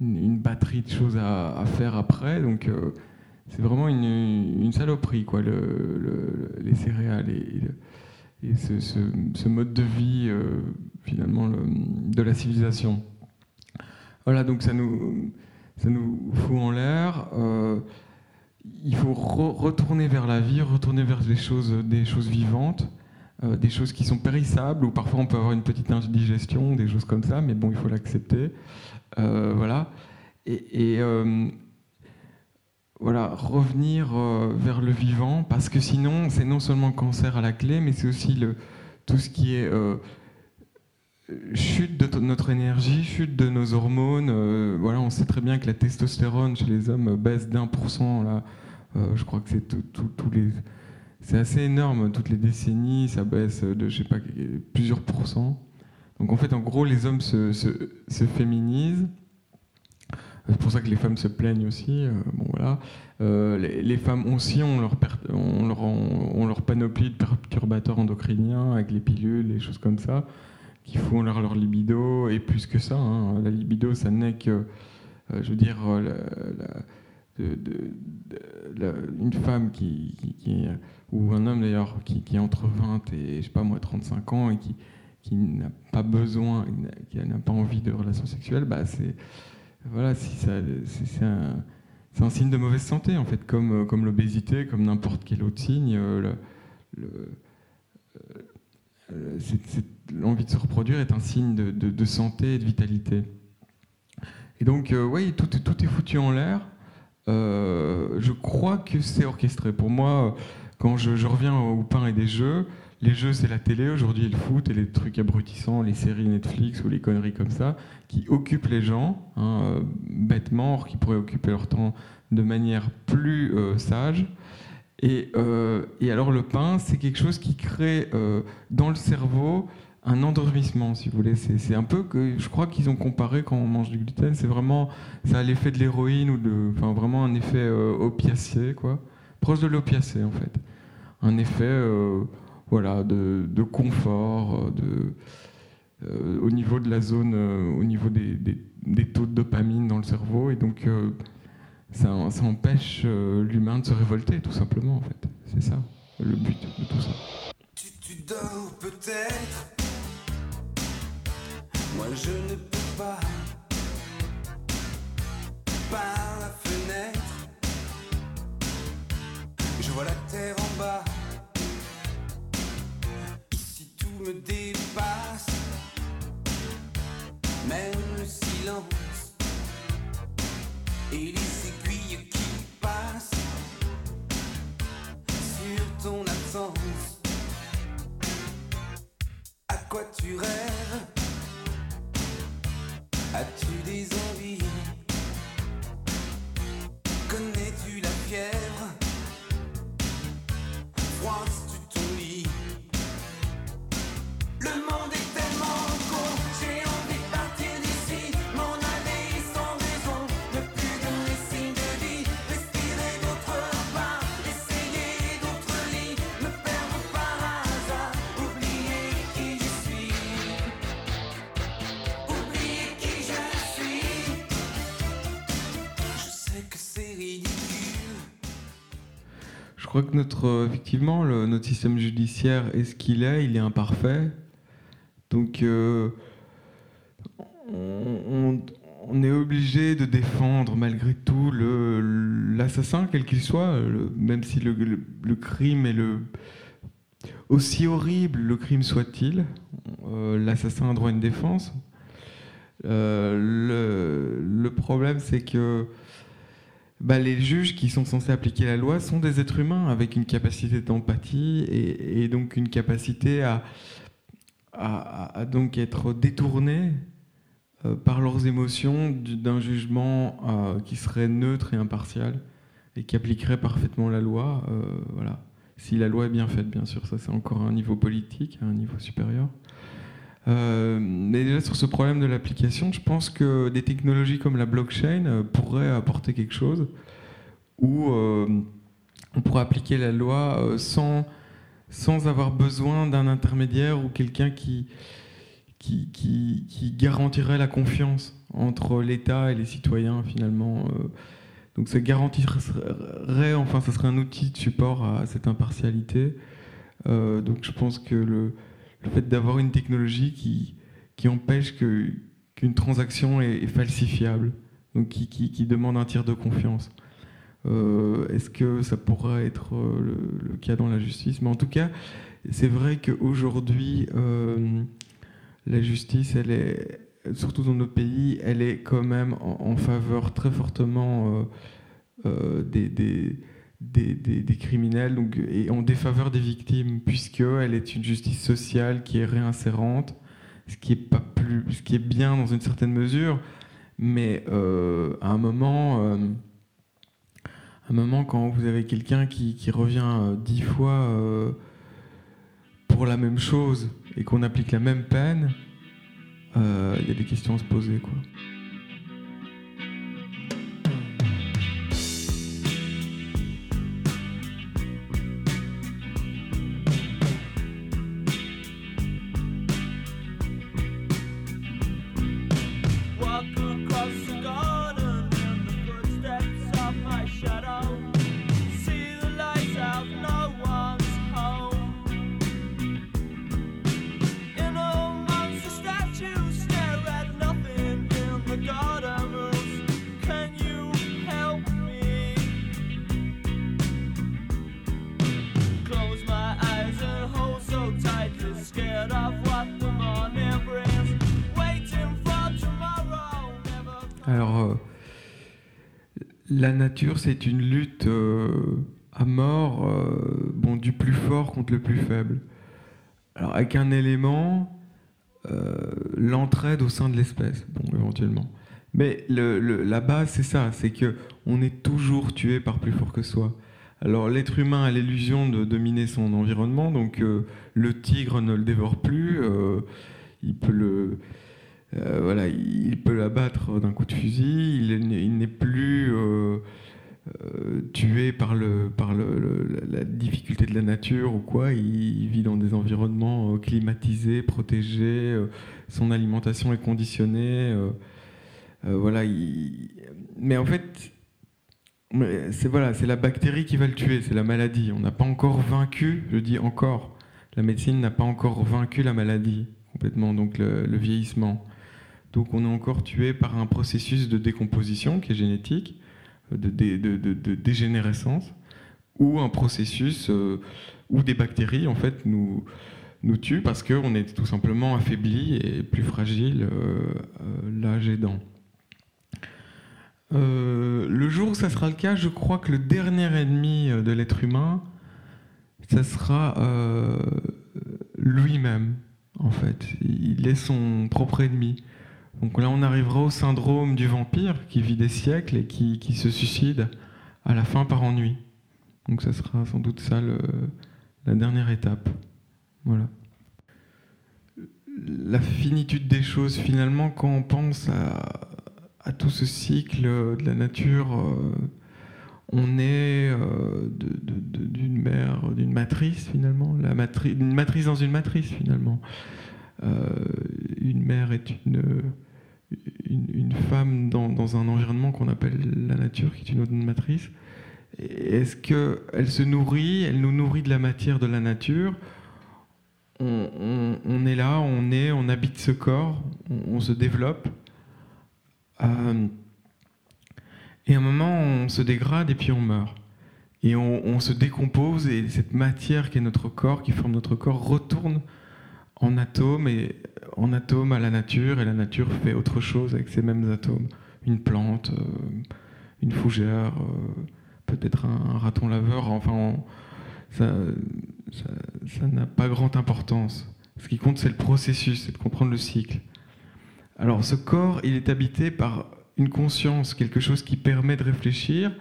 une, batterie de choses à, faire après. Donc euh, c'est vraiment une, une, saloperie, quoi, le, les céréales et ce, ce, mode de vie, euh, finalement, de la civilisation. Voilà, donc ça nous, ça nous fout en l'air. Euh, il faut retourner vers la vie, retourner vers des choses, des choses vivantes, euh, des choses qui sont périssables, ou parfois on peut avoir une petite indigestion, des choses comme ça, mais bon, il faut l'accepter. Voilà. Et, voilà, revenir vers le vivant, parce que sinon, c'est non seulement le cancer à la clé, mais c'est aussi tout ce qui est chute de notre énergie, chute de nos hormones. voilà, on sait très bien que la testostérone chez les hommes baisse d'un pour cent euh, je crois que c'est tous les. C'est assez énorme, toutes les décennies, ça baisse de, je sais pas, plusieurs pourcents. Donc en fait, en gros, les hommes se, féminisent. C'est pour ça que les femmes se plaignent aussi. Euh, bon, voilà. Euh, les, femmes aussi ont leur, ont, leur, panoplie de perturbateurs endocriniens avec les pilules, les choses comme ça, qui font leur, libido. Et plus que ça, hein, la libido, ça n'est que, je veux dire, une femme qui, ou un homme d'ailleurs qui, est entre 20 et je sais pas moi 35 ans et qui, qui n'a pas besoin, qui n'a pas envie de relations sexuelles, bah c'est voilà, si c'est un, signe de mauvaise santé en fait, comme, comme l'obésité, comme n'importe quel autre signe. Euh, euh, l'envie de se reproduire est un signe de, santé et de vitalité. Et donc, euh, oui, tout, est foutu en l'air. Euh, je crois que c'est orchestré. Pour moi, quand je, reviens au pain et des jeux, les jeux c'est la télé aujourd'hui, le foot et les trucs abrutissants, les séries Netflix ou les conneries comme ça, qui occupent les gens hein, euh, bêtement, qui pourraient occuper leur temps de manière plus euh, sage. Et, et, alors le pain, c'est quelque chose qui crée dans le cerveau un endormissement, si vous voulez. C'est un peu que je crois qu'ils ont comparé quand on mange du gluten, c'est vraiment ça a l'effet de l'héroïne ou de, enfin vraiment un effet euh, opiacé, quoi, proche de l'opiacé en fait, un effet euh, voilà de, confort, euh, de au niveau de la zone, au niveau des, taux de dopamine dans le cerveau, et donc ça, ça, empêche l'humain de se révolter, tout simplement en fait. C'est ça le but de tout ça. Tu, tu dors peut-être moi je ne peux pas. Par la fenêtre, je vois la terre en bas. Me crois que notre, euh, effectivement, notre système judiciaire est ce qu'il est, il est imparfait. Donc, euh, on, est obligé de défendre malgré tout l'assassin, quel qu'il soit, même si le, crime est le. Aussi horrible le crime soit-il, euh, l'assassin a droit à une défense. Le problème, c'est que bah, les juges qui sont censés appliquer la loi sont des êtres humains avec une capacité d'empathie et, donc une capacité à, à- donc être détournés euh, par leurs émotions du- d'un jugement euh, qui serait neutre et impartial et qui appliquerait parfaitement la loi. euh, voilà. Si la loi est bien faite, bien sûr, ça c'est encore un niveau politique, un niveau supérieur. Euh, mais déjà sur ce problème de l'application, je pense que des technologies comme la blockchain euh, pourraient apporter quelque chose où euh, on pourrait appliquer la loi sans, sans avoir besoin d'un intermédiaire ou quelqu'un qui, qui, qui, garantirait la confiance entre l'État et les citoyens finalement. donc ça garantirait, enfin ça serait un outil de support à cette impartialité. Donc je pense que le, le fait d'avoir une technologie qui, qui empêche que, qu'une transaction est, falsifiable, donc qui, qui, demande un tiers de confiance. Euh, est-ce que ça pourrait être euh, le, cas dans la justice? Mais en tout cas, c'est vrai qu'aujourd'hui, euh, la justice, elle est, surtout dans nos pays, elle est quand même en, faveur très fortement des, des, criminels donc, et en défaveur des victimes, puisqu'elle est une justice sociale qui est réinsérante, ce qui est, bien dans une certaine mesure, mais euh, à un moment, euh, à un moment, quand vous avez quelqu'un qui, revient euh, dix fois pour la même chose et qu'on applique la même peine, il y a des questions à se poser. Alors, euh, la nature, c'est une lutte euh, à mort, euh, du plus fort contre le plus faible. Alors, avec un élément, l'entraide au sein de l'espèce, bon, éventuellement. Mais la base, c'est ça, c'est que on est toujours tué par plus fort que soi. Alors, l'être humain a l'illusion de dominer son environnement, donc euh, le tigre ne le dévore plus, euh, il peut le euh, voilà, il peut l'abattre d'un coup de fusil, il, n'est- plus tué par, le, par la difficulté de la nature ou quoi, il, vit dans des environnements climatisés, protégés, son alimentation est conditionnée, voilà, il- mais en fait, c'est voilà, c'est la bactérie qui va le tuer, c'est la maladie. On n'a pas encore vaincu, je dis encore, la médecine n'a pas encore vaincu la maladie complètement, donc le, vieillissement. Donc on est encore tué par un processus de décomposition qui est génétique, de dégénérescence, ou un processus euh, où des bactéries en fait nous, nous tuent parce qu'on est tout simplement affaibli et plus fragile euh, euh, l'âge aidant. Euh, le jour où ça sera le cas, je crois que le dernier ennemi euh, de l'être humain, ça sera euh, lui-même, en fait. Il est son propre ennemi. Donc là, on arrivera au syndrome du vampire qui vit des siècles et qui, se suicide à la fin par ennui. Donc ça sera sans doute ça la dernière étape. Voilà. La finitude des choses, finalement, quand on pense à, à tout ce cycle de la nature, euh, on est euh, d'une mère, d'une matrice finalement, la une matrice dans une matrice finalement. Euh, une mère est une, une, femme dans, dans un environnement qu'on appelle la nature, qui est une autre matrice. Est-ce qu'elle se nourrit, elle nous nourrit de la matière de la nature? On, est là, on est, on habite ce corps, on se développe. Euh, et à un moment, on se dégrade et puis on meurt. Et on, se décompose et cette matière qui est notre corps, qui forme notre corps, retourne en atomes et en atomes à la nature et la nature fait autre chose avec ces mêmes atomes. Une plante, euh, une fougère, euh, peut-être un, raton laveur, enfin ça n'a pas grande importance. Ce qui compte c'est le processus, c'est de comprendre le cycle. Alors ce corps, il est habité par une conscience, quelque chose qui permet de réfléchir,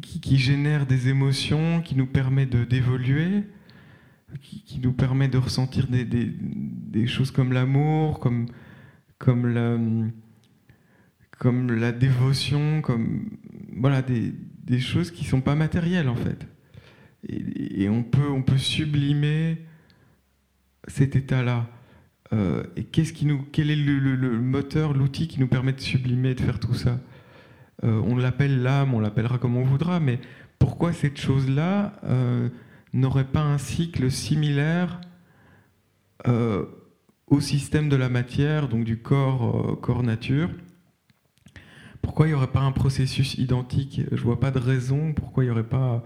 qui, génère des émotions, qui nous permet d'évoluer, qui, nous permet de ressentir des, choses comme l'amour, comme, comme, la, comme la dévotion, comme voilà, des, choses qui sont pas matérielles en fait. Et, et on, on peut sublimer cet état-là. Euh, et qu'est-ce qui nous, quel est le, moteur, l'outil qui nous permet de sublimer, de faire tout ça Euh, On l'appelle l'âme, on l'appellera comme on voudra, mais pourquoi cette chose-là euh, n'aurait pas un cycle similaire au système de la matière, donc du corps, corps nature? Pourquoi il n'y aurait pas un processus identique? Je vois pas de raison pourquoi il n'y aurait pas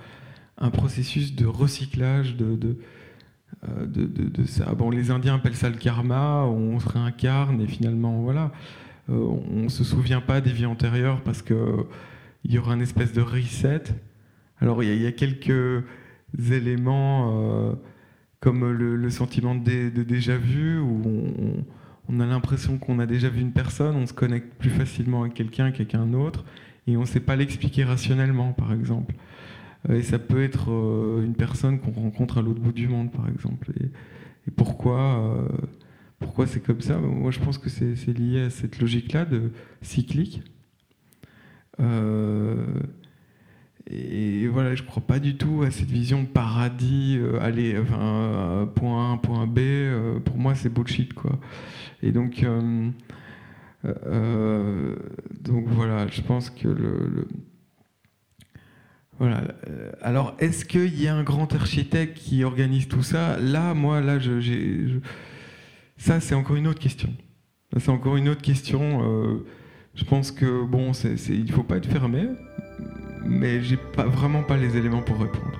un processus de recyclage de, de, de- les Indiens appellent ça le karma, on se réincarne et finalement, voilà, euh, on ne se souvient pas des vies antérieures parce que il y aura une espèce de reset. Alors, il y, a- quelques éléments euh, comme le, sentiment de, dé- de déjà vu, où on- on a l'impression qu'on a déjà vu une personne, on se connecte plus facilement avec quelqu'un qu'avec un autre, et on ne sait pas l'expliquer rationnellement, par exemple. Et ça peut être euh, une personne qu'on rencontre à l'autre bout du monde, par exemple. Et, pourquoi, euh, pourquoi c'est comme ça? Moi, je pense que c'est lié à cette logique-là de cyclique. Euh, et voilà, je crois pas du tout à cette vision paradis, euh, point A, point B. pour moi, c'est bullshit, quoi. Et donc, donc voilà, je pense que le- voilà. euh, Alors, est-ce qu'il y a un grand architecte qui organise tout ça? Là, moi, là, je, ça, c'est encore une autre question. C'est encore une autre question. euh, je pense que bon, c'est, il faut pas être fermé, mais j'ai pas vraiment pas les éléments pour répondre.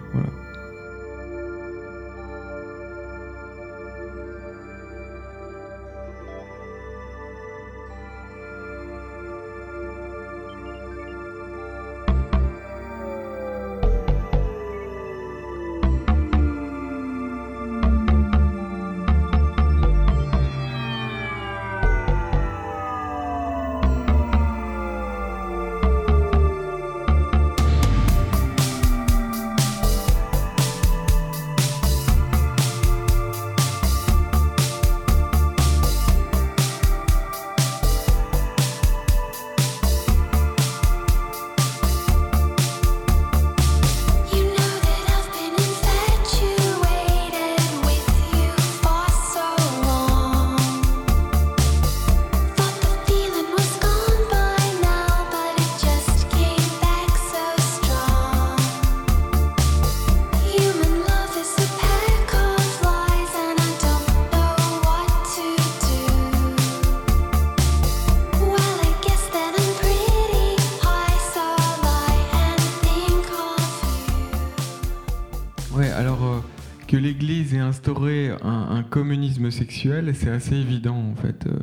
Communisme sexuel, c'est assez évident en fait. Euh,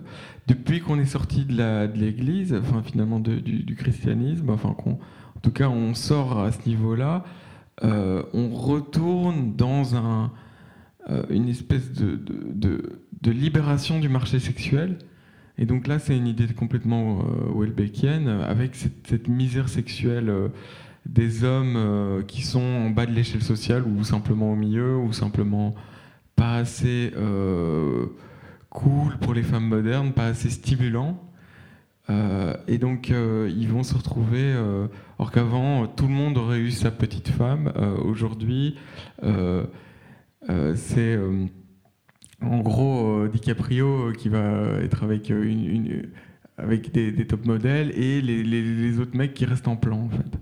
depuis qu'on est sorti de la- de l'Église, enfin finalement du, christianisme, enfin qu'on, en tout cas on sort à ce niveau-là, euh, on retourne dans un, euh, une espèce de, de- libération du marché sexuel. Et donc là, c'est une idée complètement euh, Welbeckienne, avec cette, misère sexuelle des hommes qui sont en bas de l'échelle sociale ou simplement au milieu ou simplement pas assez euh, cool pour les femmes modernes, pas assez stimulant. Euh, et donc euh, ils vont se retrouver, alors qu'avant tout le monde aurait eu sa petite femme, aujourd'hui c'est en gros DiCaprio qui va être avec, une, avec des, top modèles et les, autres mecs qui restent en plan en fait.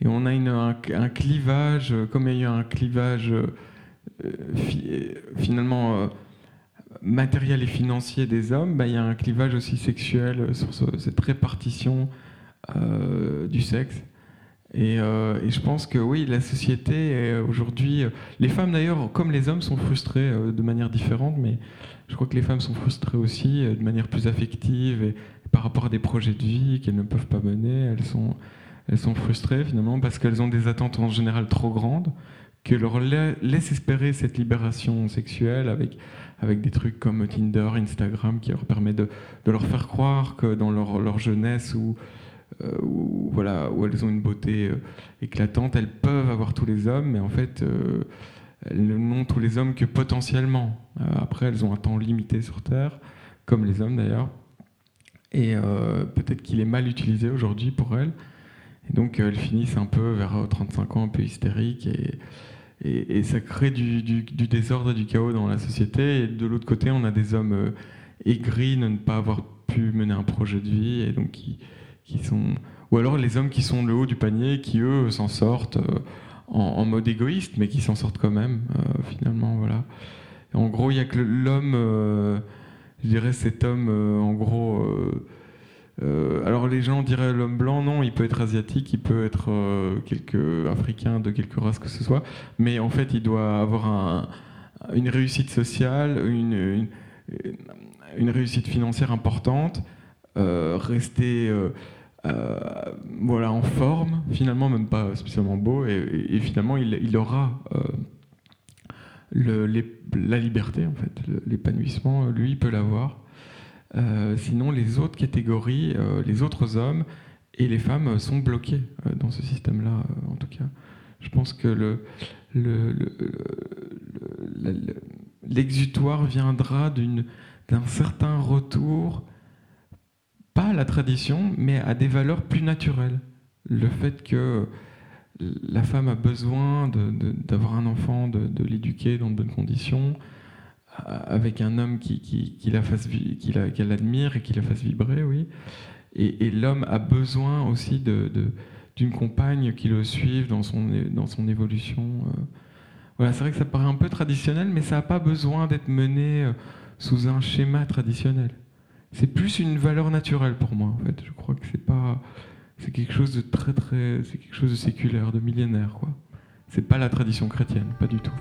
Et on a une- un, un clivage, comme il y a eu un clivage finalement euh, matériel et financier des hommes, bah, il y a un clivage aussi sexuel euh, sur ce- cette répartition euh, du sexe. Et, euh, je pense que oui, la société aujourd'hui, euh, les femmes d'ailleurs, comme les hommes, sont frustrées euh, de manière différente, mais je crois que les femmes sont frustrées aussi euh, de manière plus affective et par rapport à des projets de vie qu'elles ne peuvent pas mener, elles sont frustrées finalement parce qu'elles ont des attentes en général trop grandes que leur la- laisse espérer cette libération sexuelle avec, des trucs comme Tinder, Instagram qui leur permet de, leur faire croire que dans leur, jeunesse où, euh, où, voilà, où elles ont une beauté euh, éclatante, elles peuvent avoir tous les hommes, mais en fait, euh, elles n'ont tous les hommes que potentiellement. Après, elles ont un temps limité sur Terre, comme les hommes d'ailleurs. Et peut-être qu'il est mal utilisé aujourd'hui pour elles. Et donc, elles finissent un peu vers euh, 35 ans, un peu hystériques. Et, ça crée du, désordre et du chaos dans la société. Et de l'autre côté, on a des hommes euh, aigris de ne pas avoir pu mener un projet de vie. Et donc, qui, sont... Ou alors les hommes qui sont le haut du panier, qui eux s'en sortent euh, en, mode égoïste, mais qui s'en sortent quand même, euh, finalement. Voilà. En gros, il n'y a que l'homme, je dirais cet homme, en gros. Euh, alors les gens diraient l'homme blanc, non, il peut être asiatique, il peut être euh, quelque africain de quelque race que ce soit, mais en fait il doit avoir un- une réussite sociale, une, une, réussite financière importante, euh, rester voilà, en forme, finalement même pas spécialement beau, et, finalement il, aura la liberté, en fait, l'épanouissement, lui, il peut l'avoir. Euh, sinon, les autres catégories, euh, les autres hommes et les femmes euh, sont bloqués dans ce système-là, en tout cas. Je pense que l'exutoire viendra d'un certain retour, pas à la tradition, mais à des valeurs plus naturelles. Le fait que la femme a besoin d'avoir un enfant, de, l'éduquer dans de bonnes conditions, avec un homme qui, qui, la fasse, qui la- qu'elle admire et qui la fasse vibrer, oui. Et, l'homme a besoin aussi d'une compagne qui le suive dans son, dans son évolution. euh. Voilà, c'est vrai que ça paraît un peu traditionnel, mais ça n'a pas besoin d'être mené euh, sous un schéma traditionnel. C'est plus une valeur naturelle pour moi, en fait. Je crois que c'est pas, c'est quelque chose de très très, c'est quelque chose de séculaire, de millénaire, quoi. C'est pas la tradition chrétienne, pas du tout.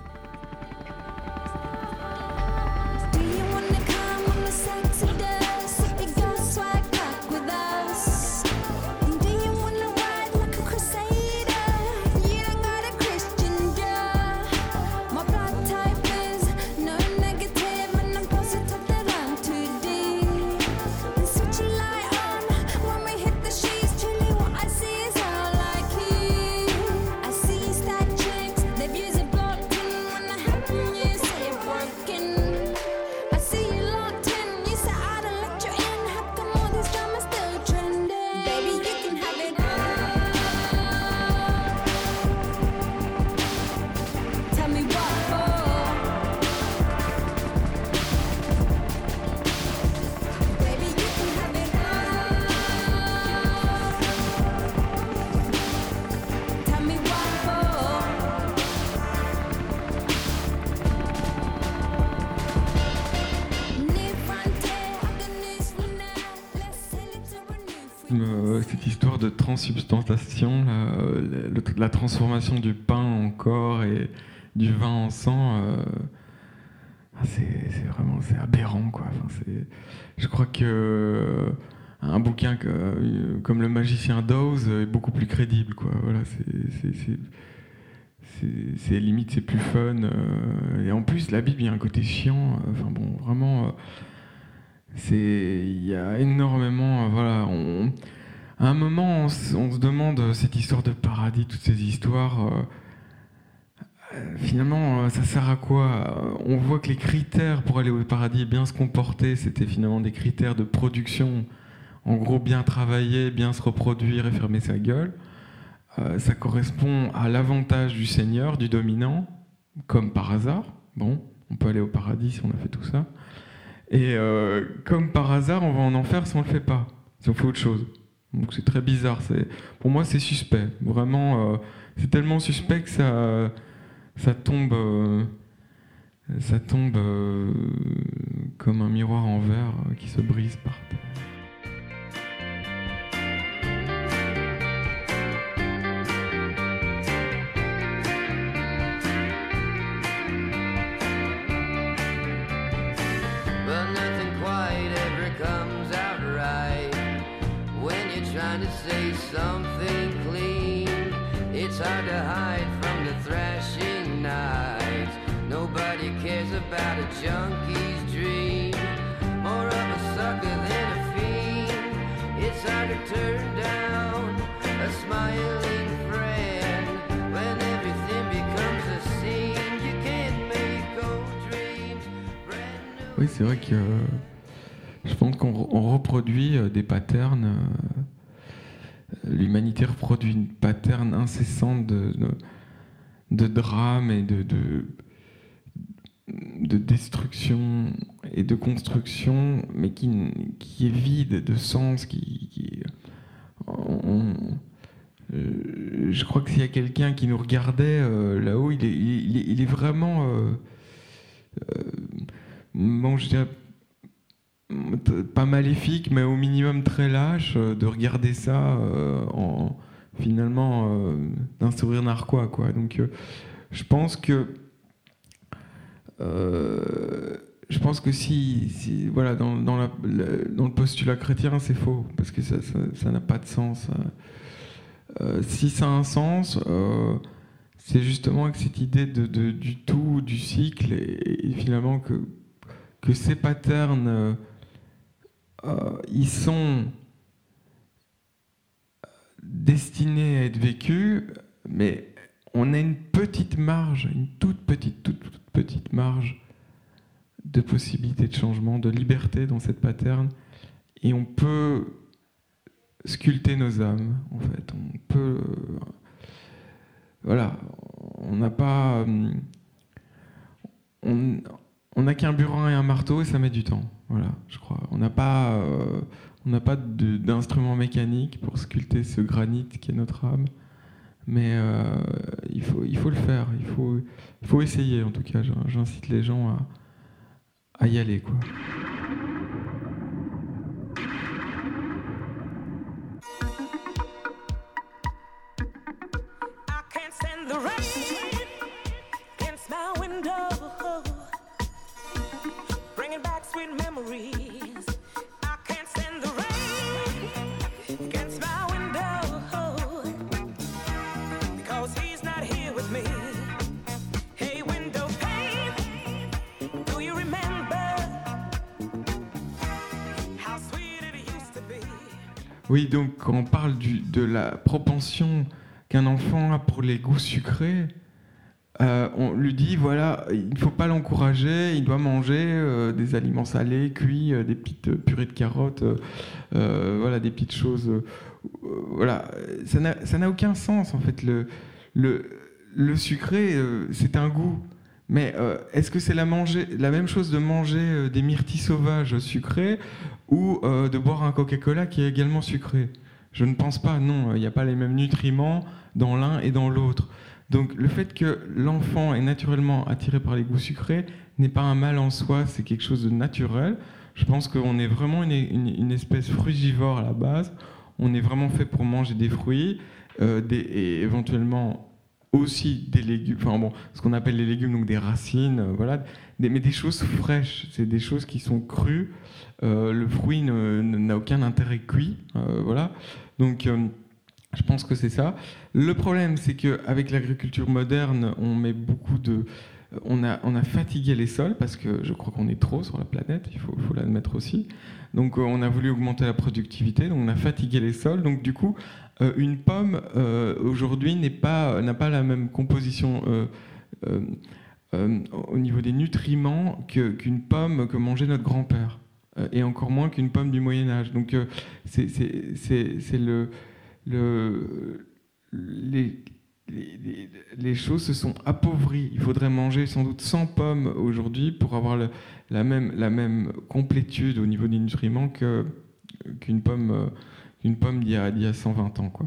Euh, la transformation du pain en corps et du vin en sang, euh, ah, c'est vraiment c'est aberrant. Quoi. Je crois que euh, un bouquin comme Le Magicien d'Oz est beaucoup plus crédible. Quoi. Voilà, c'est- limite, c'est plus fun. et en plus, la Bible, a un côté chiant. Enfin bon, vraiment. il y a énormément voilà à un moment on, se- demande euh, cette histoire de paradis toutes ces histoires euh, euh, finalement ça sert à quoi on voit que les critères pour aller au paradis bien se comporter c'était finalement des critères de production. En gros bien travailler bien se reproduire et fermer sa gueule. Ça correspond à l'avantage du seigneur du dominant comme par hasard. Bon on peut aller au paradis si on a fait tout ça. Et comme par hasard, on va en enfer si on le fait pas, si on fait autre chose. Donc c'est très bizarre. Pour moi, c'est suspect. Vraiment, euh, c'est tellement suspect que ça, tombe, euh, ça tombe euh, comme un miroir en verre euh, qui se brise par terre. Oui, c'est vrai que euh, je pense qu'on re- on reproduit euh, des patterns. euh, L'humanité reproduit une pattern incessante de, de, de drame et de, de destruction et de construction, mais qui, qui est vide de sens. Qui, euh, je crois que s'il y a quelqu'un qui nous regardait euh, là-haut, il est, vraiment. euh, bon, je dirais pas maléfique, mais au minimum très lâche, de regarder ça en finalement d'un sourire narquois, quoi. Donc, je pense que euh, je pense que si, voilà, dans, le, postulat chrétien, c'est faux, parce que ça n'a pas de sens. Euh, si ça a un sens, euh, c'est justement avec cette idée du tout, du cycle, et, finalement que, ces patterns, euh, euh, ils sont destinés à être vécus, mais on a une petite marge, une toute petite, toute petite marge de possibilité de changement, de liberté dans cette pattern, et on peut sculpter nos âmes, en fait. On peut, euh, voilà, on n'a pas, euh, on n'a qu'un burin et un marteau et ça met du temps. Voilà, je crois. On n'a pas, euh, on n'a pas d'instrument mécanique pour sculpter ce granit qui est notre âme, mais euh, il faut, il faut le faire. Il faut, il faut essayer. En tout cas, J'in- j'incite les gens à, à y aller, quoi. Oui, donc quand on parle de la propension qu'un enfant a pour les goûts sucrés, euh, on lui dit voilà, il ne faut pas l'encourager, il doit manger euh, des aliments salés, cuits, euh, des petites purées de carottes, voilà, des petites choses. voilà, ça n'a aucun sens en fait. Le, sucré, c'est un goût. Mais euh, est-ce que c'est la, même chose de manger euh, des myrtilles sauvages sucrées ou euh, de boire un Coca-Cola qui est également sucré? Je ne pense pas, non, il n'y a pas les mêmes nutriments dans l'un et dans l'autre. Donc le fait que l'enfant est naturellement attiré par les goûts sucrés n'est pas un mal en soi, c'est quelque chose de naturel. Je pense qu'on est vraiment une, espèce frugivore à la base. On est vraiment fait pour manger des fruits et éventuellement aussi des légumes, enfin bon, ce qu'on appelle les légumes, donc des racines, euh, voilà, mais des choses fraîches, c'est des choses qui sont crues. Euh, le fruit n'a aucun intérêt cuit, euh, voilà. Donc je pense que c'est ça. Le problème, c'est qu'avec l'agriculture moderne, on met beaucoup de. On a, on a fatigué les sols parce que je crois qu'on est trop sur la planète, il faut, l'admettre aussi. Donc on a voulu augmenter la productivité, donc on a fatigué les sols. Donc du coup, une pomme euh, aujourd'hui n'a pas la même composition euh, euh, euh, au niveau des nutriments qu'une pomme que mangeait notre grand-père, Euh, et encore moins qu'une pomme du Moyen Âge. Donc euh, les, choses se sont appauvries. Il faudrait manger sans doute 100 pommes aujourd'hui pour avoir la, même, complétude au niveau des nutriments qu'une pomme, d'une pomme d'il y, a- d'il y a 120 ans. Quoi.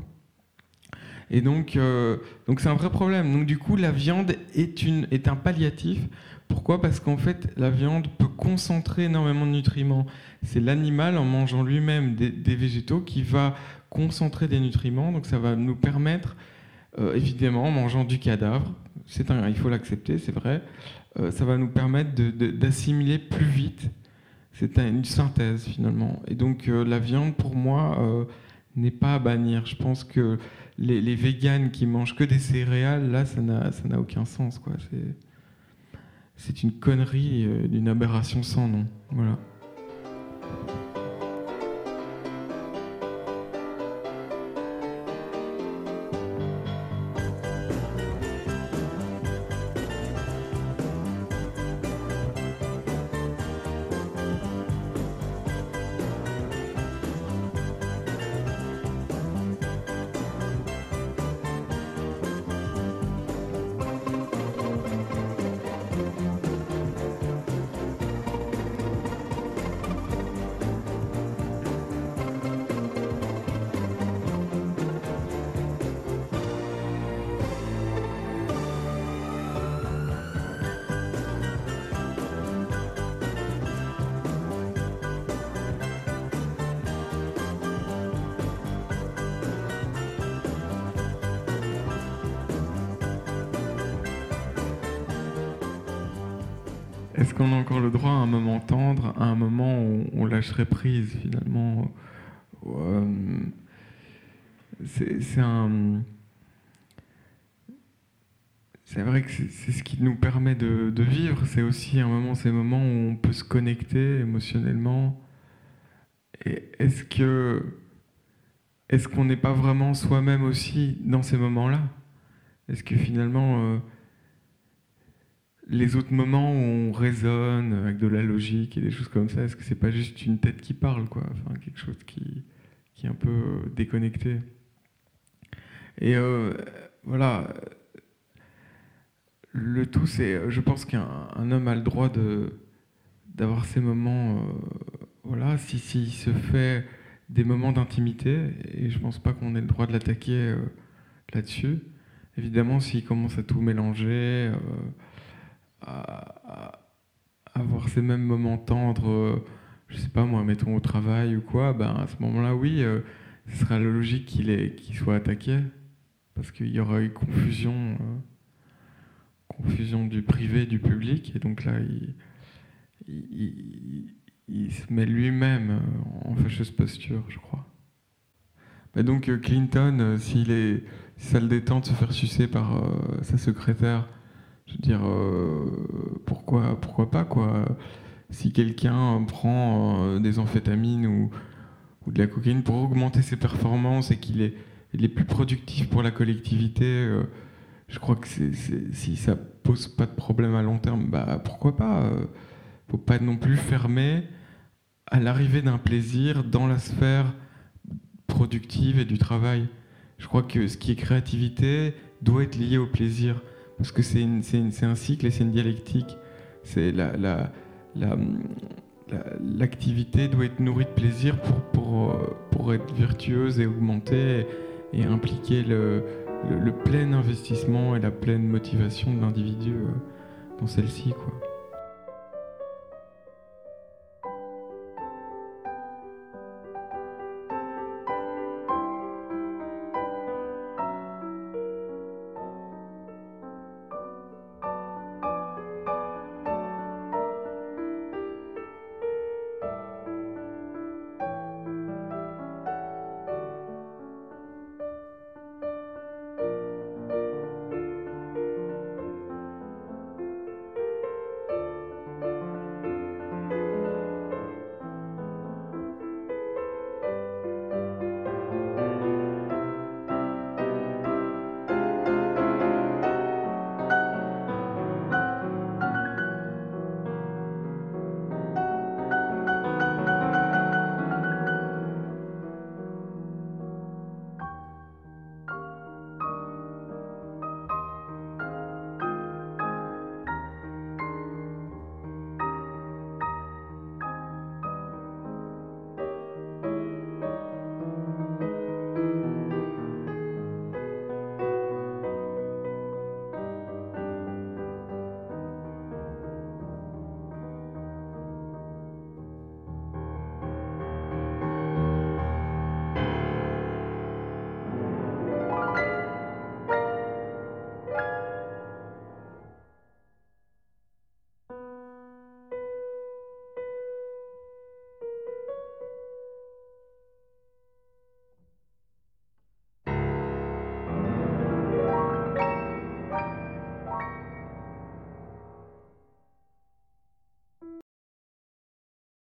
Et donc, euh, donc c'est un vrai problème. Donc du coup, la viande est, une, un palliatif. Pourquoi? Parce qu'en fait, la viande peut concentrer énormément de nutriments. C'est l'animal, en mangeant lui-même des, végétaux, qui va concentrer des nutriments. Donc ça va nous permettre, euh, évidemment, en mangeant du cadavre, il faut l'accepter, c'est vrai, euh, ça va nous permettre d'assimiler plus vite. C'est un- une synthèse finalement. Et donc euh, la viande, pour moi, euh, n'est pas à bannir. Je pense que les, véganes qui mangent que des céréales, là, ça n'a aucun sens. C'est- une connerie, euh, d'une aberration sans nom. Voilà. Ces moments où on peut se connecter émotionnellement. Et est-ce que est-ce qu'on n'est pas vraiment soi-même aussi dans ces moments-là? Est-ce que finalement euh, les autres moments où on raisonne avec de la logique et des choses comme ça, est-ce que c'est pas juste une tête qui parle, quoi? Enfin, quelque chose qui, qui est un peu déconnecté. Et euh, voilà. Le tout, c'est. Je pense qu'un un homme a le droit d'avoir ces moments. euh, voilà, si s'il se fait des moments d'intimité, et je pense pas qu'on ait le droit de l'attaquer euh, là-dessus. Évidemment, s'il commence à tout mélanger, euh, à, avoir ces mêmes moments tendres, euh, je sais pas moi, mettons au travail ou quoi, ben à ce moment-là, oui, euh, ce sera logique qu'il soit attaqué, parce qu'il y aura eu confusion, euh, confusion du privé et du public, et donc là, il, se met lui-même euh, en fâcheuse posture, je crois. Bah donc euh, Clinton, euh, s'il est, si ça de se faire sucer par sa secrétaire, je veux dire, pourquoi, pourquoi pas quoi? Si quelqu'un prend des amphétamines ou, de la cocaïne pour augmenter ses performances et qu'il est, est plus productif pour la collectivité, je crois que si ça pose pas de problème à long terme, bah pourquoi pas euh, Faut pas non plus fermer à l'arrivée d'un plaisir dans la sphère productive et du travail. Je crois que ce qui est créativité doit être lié au plaisir parce que c'est un cycle et c'est une dialectique. C'est la, la- la- la- l'activité doit être nourrie de plaisir pour, pour, euh, pour être vertueuse et augmenter et impliquer le, le- le plein investissement et la pleine motivation de l'individu euh, dans celle-ci. quoi.